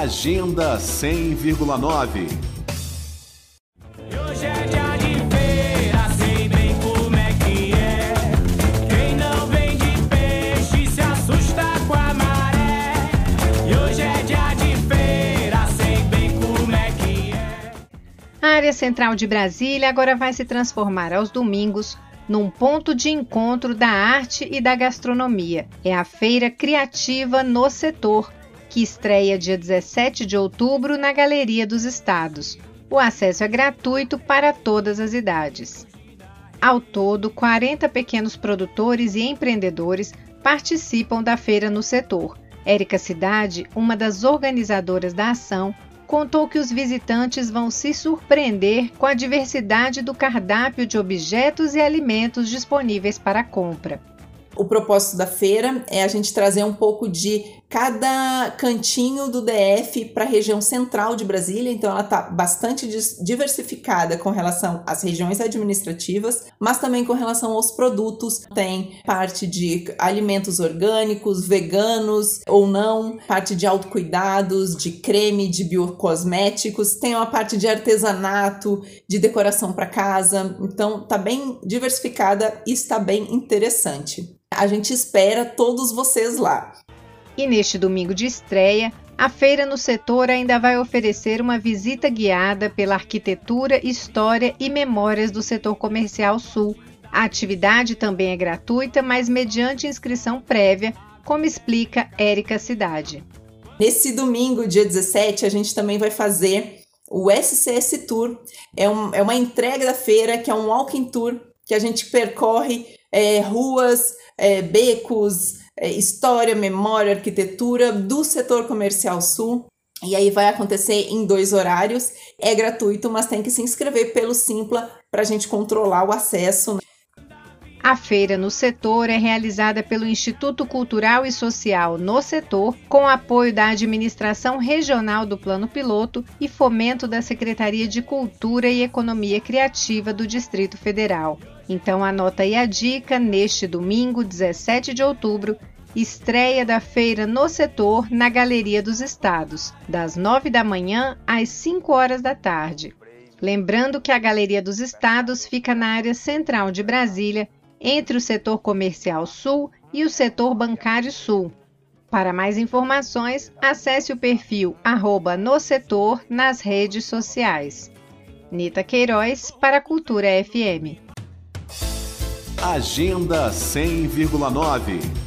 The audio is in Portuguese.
Agenda 100,9. Hoje é dia de feira, sei bem como é que é. Quem não vende peixe se assusta com a maré. E hoje é dia de feira, sei bem como é que é. A área central de Brasília agora vai se transformar aos domingos num ponto de encontro da arte e da gastronomia. É a Feira Criativa no Setor, que estreia dia 17 de outubro na Galeria dos Estados. O acesso é gratuito para todas as idades. Ao todo, 40 pequenos produtores e empreendedores participam da feira no setor. Érica Cidade, uma das organizadoras da ação, contou que os visitantes vão se surpreender com a diversidade do cardápio de objetos e alimentos disponíveis para compra. O propósito da feira é a gente trazer um pouco de cada cantinho do DF para a região central de Brasília, então ela está bastante diversificada com relação às regiões administrativas, mas também com relação aos produtos. Tem parte de alimentos orgânicos, veganos ou não, parte de autocuidados, de creme, de biocosméticos, tem uma parte de artesanato, de decoração para casa, então está bem diversificada e está bem interessante. A gente espera todos vocês lá. E neste domingo de estreia, a feira no setor ainda vai oferecer uma visita guiada pela arquitetura, história e memórias do setor comercial sul. A atividade também é gratuita, mas mediante inscrição prévia, como explica Érica Cidade. Nesse domingo, dia 17, a gente também vai fazer o SCS Tour. É, um, é uma entrega da feira, que é um walking tour, que a gente percorre é, ruas, é, becos, é, história, memória, arquitetura do setor comercial sul. E aí vai acontecer em dois horários. É gratuito, mas tem que se inscrever pelo Simpla para a gente controlar o acesso. A feira no setor é realizada pelo Instituto Cultural e Social no setor, com apoio da Administração Regional do Plano Piloto e fomento da Secretaria de Cultura e Economia Criativa do Distrito Federal. Então anota aí a dica neste domingo, 17 de outubro, estreia da feira no setor na Galeria dos Estados, das 9 da manhã às 5 horas da tarde. Lembrando que a Galeria dos Estados fica na área central de Brasília, entre o setor comercial sul e o setor bancário sul. Para mais informações, acesse o perfil arroba no setor nas redes sociais. Nita Queiroz para a Cultura FM. Agenda 100,9